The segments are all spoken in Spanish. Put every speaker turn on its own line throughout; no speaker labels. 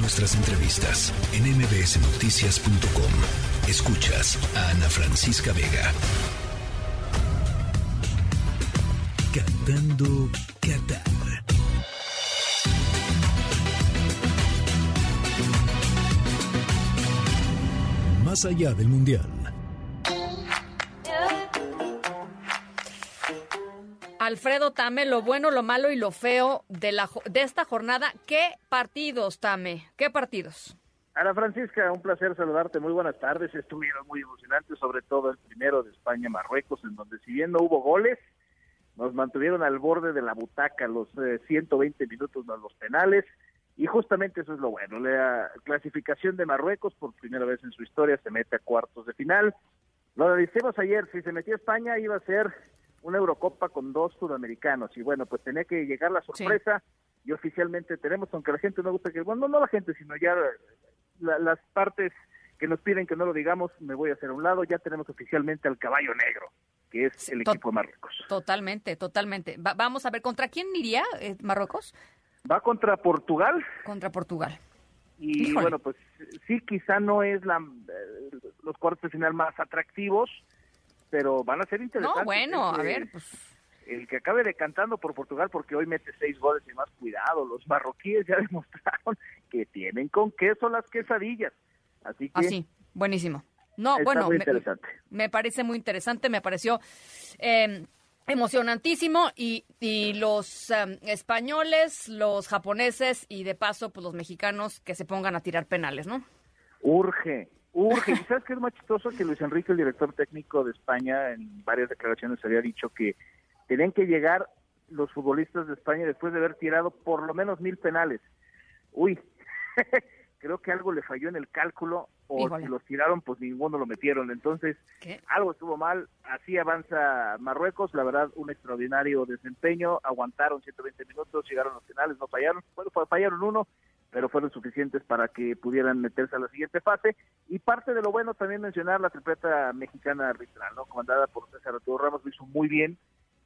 nuestras entrevistas en mbsnoticias.com. Escuchas a Ana Francisca Vega. Cantando Qatar. Más allá del Mundial.
Alfredo Tame, lo bueno, lo malo y lo feo de, la, de esta jornada. ¿Qué partidos, Tame? ¿Qué partidos?
Ana Francisca, un placer saludarte. Muy buenas tardes. Estuvieron muy emocionantes, sobre todo el primero de España-Marruecos, en donde si bien no hubo goles, nos mantuvieron al borde de la butaca los 120 eh, minutos más los penales. Y justamente eso es lo bueno. La clasificación de Marruecos, por primera vez en su historia, se mete a cuartos de final. Lo decimos ayer, si se metía España iba a ser una Eurocopa con dos sudamericanos y bueno, pues tenía que llegar la sorpresa y oficialmente tenemos, aunque la gente no gusta que, bueno, no la gente, sino ya las partes que nos piden que no lo digamos, me voy a hacer a un lado, ya tenemos oficialmente al caballo negro, que es el equipo de Marruecos.
Totalmente, totalmente. vamos a ver, ¿contra quién iría eh, Marruecos?
Va contra Portugal.
Contra Portugal.
Y bueno, pues sí, quizá no es la, eh, los cuartos de final más atractivos, pero van a ser interesantes.
No, bueno, a ver, pues...
El que acabe decantando por Portugal, porque hoy mete seis goles y más cuidado, los marroquíes ya demostraron que tienen con queso las quesadillas. Así que...
Así, ah, buenísimo. No, bueno, me, parece muy interesante, me pareció eh, emocionantísimo y, y los em, españoles, los japoneses y de paso, pues los mexicanos que se pongan a tirar penales, ¿no?
Urge, urge. ¿Y sabes qué es más chistoso? Que Luis Enrique, el director técnico de España, en varias declaraciones había dicho que tenían que llegar los futbolistas de España después de haber tirado por lo menos mil penales. Uy, creo que algo le falló en el cálculo o si los tiraron, pues ninguno lo metieron. Entonces, algo estuvo mal. Así avanza Marruecos. La verdad, un extraordinario desempeño. Aguantaron 120 minutos, llegaron a los finales, no fallaron. Bueno, fallaron uno, pero fueron suficientes para que pudieran meterse a la siguiente fase. Y parte de lo bueno también mencionar la tripleta mexicana arbitral, ¿no? Comandada por César Arturo Ramos, lo hizo muy bien.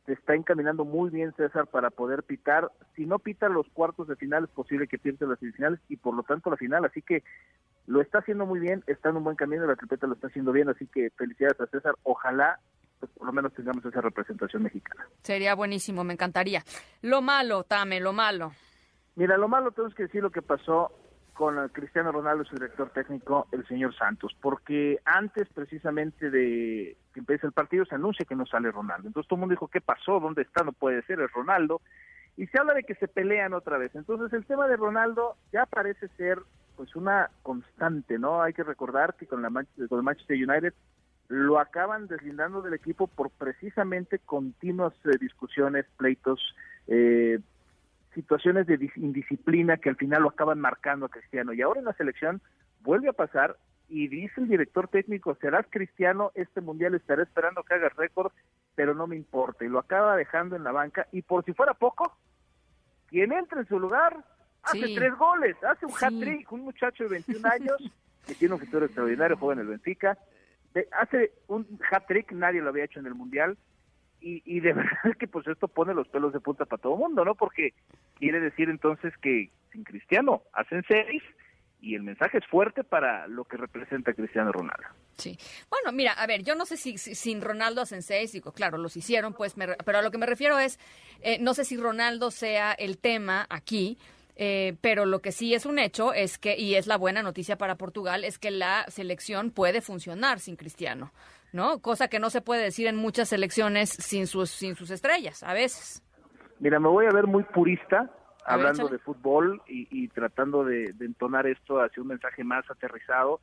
Se está encaminando muy bien César para poder pitar. Si no pita los cuartos de final, es posible que pierda las semifinales y por lo tanto la final. Así que lo está haciendo muy bien, está en un buen camino, la tripleta lo está haciendo bien. Así que felicidades a César. Ojalá pues, por lo menos tengamos esa representación mexicana.
Sería buenísimo, me encantaría. Lo malo, Tame, lo malo.
Mira, lo malo tenemos que decir lo que pasó con Cristiano Ronaldo, su director técnico, el señor Santos, porque antes precisamente de que empiece el partido se anuncia que no sale Ronaldo. Entonces todo el mundo dijo, ¿qué pasó? ¿Dónde está? No puede ser, es Ronaldo. Y se habla de que se pelean otra vez. Entonces el tema de Ronaldo ya parece ser pues una constante, ¿no? Hay que recordar que con, la con el Manchester United lo acaban deslindando del equipo por precisamente continuas eh, discusiones, pleitos, eh, situaciones de indisciplina que al final lo acaban marcando a Cristiano. Y ahora en la selección vuelve a pasar y dice el director técnico, serás Cristiano, este mundial estaré esperando que hagas récord, pero no me importa. Y lo acaba dejando en la banca y por si fuera poco, quien entra en su lugar hace tres goles, hace un hat-trick, un muchacho de 21 años que tiene un futuro extraordinario, juega en el Benfica, hace un hat-trick, nadie lo había hecho en el mundial, y, de verdad que pues esto pone los pelos de punta para todo el mundo, ¿no? Porque quiere decir entonces que sin Cristiano hacen seis y el mensaje es fuerte para lo que representa Cristiano Ronaldo.
Sí. Bueno, mira, a ver, yo no sé si, sin Ronaldo hacen seis, digo, claro, los hicieron, pues, pero a lo que me refiero es, eh, no sé si Ronaldo sea el tema aquí, eh, pero lo que sí es un hecho es que, y es la buena noticia para Portugal, es que la selección puede funcionar sin Cristiano. ¿No? Cosa que no se puede decir en muchas selecciones sin sus, sin sus estrellas, a veces.
Mira, me voy a ver muy purista hablando de fútbol y, tratando de, entonar esto hacia un mensaje más aterrizado.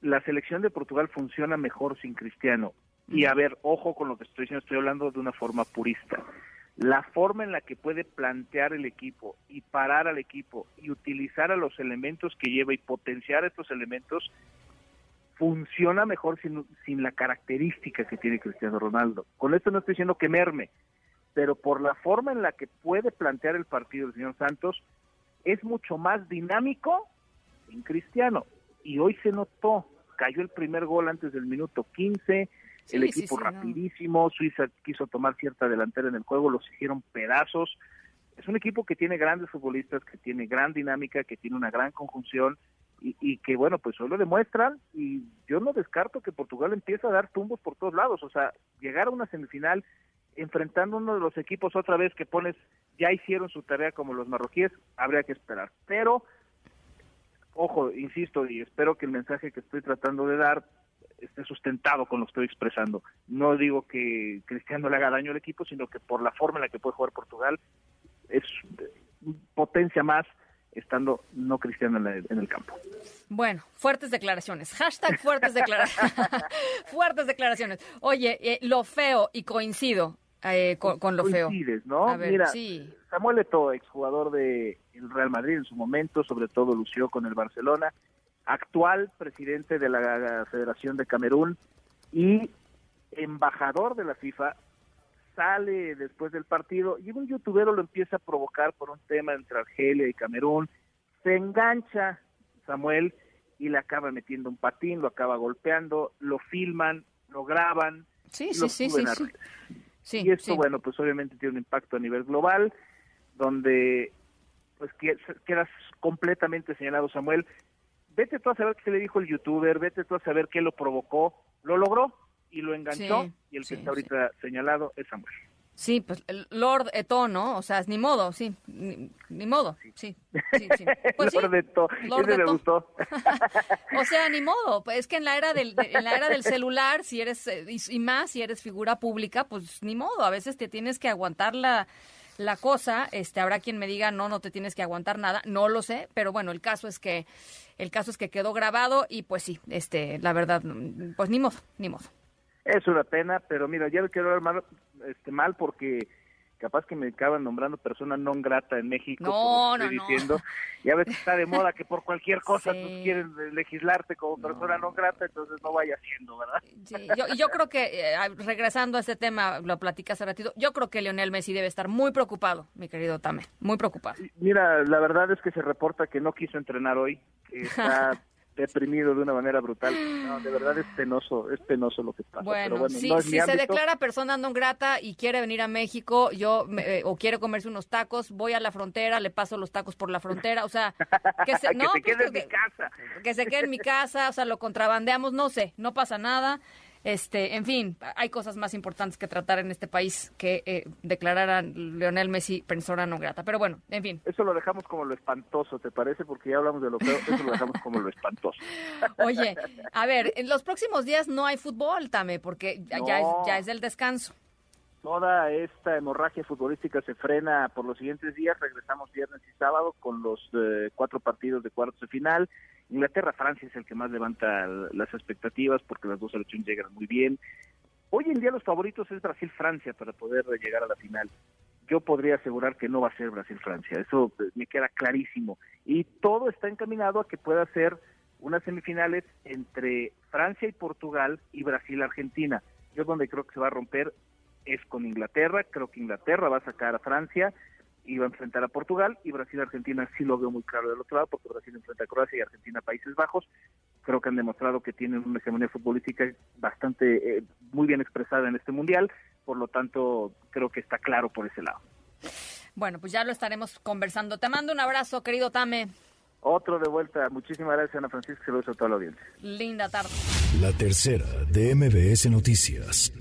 La selección de Portugal funciona mejor sin Cristiano. Y a ver, ojo con lo que estoy diciendo, estoy hablando de una forma purista. La forma en la que puede plantear el equipo y parar al equipo y utilizar a los elementos que lleva y potenciar estos elementos funciona mejor sin, sin la característica que tiene Cristiano Ronaldo. Con esto no estoy diciendo que merme, pero por la forma en la que puede plantear el partido el señor Santos, es mucho más dinámico en Cristiano. Y hoy se notó, cayó el primer gol antes del minuto 15, el equipo rapidísimo, Suiza quiso tomar cierta delantera en el juego, los hicieron pedazos. es un equipo que tiene grandes futbolistas, que tiene gran dinámica, que tiene una gran conjunción y, que bueno, pues hoy lo demuestran y yo no descarto que Portugal empiece a dar tumbos por todos lados, o sea, llegar a una semifinal enfrentando uno de los equipos otra vez que pones, ya hicieron su tarea como los marroquíes, habría que esperar. Pero, ojo, insisto, y espero que el mensaje que estoy tratando de dar esté sustentado con lo que estoy expresando. No digo que Cristiano le haga daño al equipo, sino que por la forma en la que puede jugar Portugal, es potencia más estando no cristiano en, el campo.
Bueno, fuertes declaraciones. Hashtag fuertes declaraciones. fuertes declaraciones. Oye, eh, lo feo y coincido eh, con, lo feo.
¿no? Mira, Samuel Eto'o, exjugador del Real Madrid en su momento, sobre todo lució con el Barcelona, actual presidente de la Federación de Camerún y embajador de la FIFA, sale después del partido y un youtuber lo empieza a provocar por un tema entre Argelia y Camerún. Se engancha Samuel y le acaba metiendo un patín, lo acaba golpeando, lo filman, lo graban.
Sí, sí, sí, sí,
sí, Y esto, bueno, pues obviamente tiene un impacto a nivel global, donde pues quedas completamente señalado, Samuel. Vete tú a saber qué le dijo el youtuber, vete tú a saber qué lo provocó. Lo logró, y lo enganchó y el que está ahorita señalado es Samuel.
Sí, pues el Lord Eto, ¿no? O sea, ni modo, sí, ni, modo, sí, sí, sí.
Pues Lord Eto, Lord Eto. gustó.
o sea, ni modo, pues es que en la era del, en la era del celular, si eres, eh, y, más si eres figura pública, pues ni modo, a veces te tienes que aguantar la, la cosa, este, habrá quien me diga, no, no te tienes que aguantar nada, no lo sé, pero bueno, el caso es que, el caso es que quedó grabado y pues sí, este, la verdad, pues ni modo, ni modo.
Es una pena, pero mira, ya no quiero hablar mal, este, mal porque capaz que me acaban nombrando persona non grata en México.
No, no,
diciendo. Y a veces está de moda que por cualquier cosa tú quieres legislarte como persona non grata, entonces no vaya siendo, ¿verdad?
Sí, yo, yo creo que, eh, regresando a este tema, lo platicas hace ratito, yo creo que Lionel Messi debe estar muy preocupado, mi querido Tame, muy preocupado.
Mira, la verdad es que se reporta que no quiso entrenar hoy, que está deprimido de una manera brutal. No, de verdad es penoso, es penoso lo que pasa.
Bueno, si se declara persona no grata y quiere venir a México, yo eh, o quiere comerse unos tacos, voy a la frontera, le paso los tacos por la frontera, o sea,
que se, no, pues quede en mi casa.
Que se quede en mi casa, o sea, lo contrabandeamos, no sé, no pasa nada. Este, en fin, hay cosas más importantes que tratar en este país que eh, declarar a Leonel Messi persona no grata. Pero bueno, en fin.
Eso lo dejamos como lo espantoso, ¿te parece? Porque ya hablamos de lo feo, eso lo dejamos como lo espantoso.
Oye, a ver, en los próximos días no hay fútbol, Tame, porque ya, es, ya es el descanso
toda esta hemorragia futbolística se frena por los siguientes días. Regresamos viernes y sábado con los eh, cuatro partidos de cuartos de final. Inglaterra-Francia es el que más levanta las expectativas porque las dos selecciones llegan muy bien. Hoy en día los favoritos es Brasil-Francia para poder llegar a la final. Yo podría asegurar que no va a ser Brasil-Francia, eso eh, me queda clarísimo. Y todo está encaminado a que pueda ser unas semifinales entre Francia y Portugal y Brasil-Argentina. Yo donde creo que se va a romper es con Inglaterra, creo que Inglaterra va a sacar a Francia va a enfrentar a Portugal y Brasil-Argentina sí lo veo muy claro del otro lado porque Brasil enfrenta a Croacia y Argentina a Países Bajos. Creo que han demostrado que tienen una hegemonía futbolística bastante eh, muy bien expresada en este mundial, por lo tanto creo que está claro por ese lado.
Bueno, pues ya lo estaremos conversando. Te mando un abrazo, querido Tame.
Otro de vuelta. Muchísimas gracias, Ana Francisca. Se lo a toda la audiencia.
Linda tarde.
La tercera de MBS Noticias.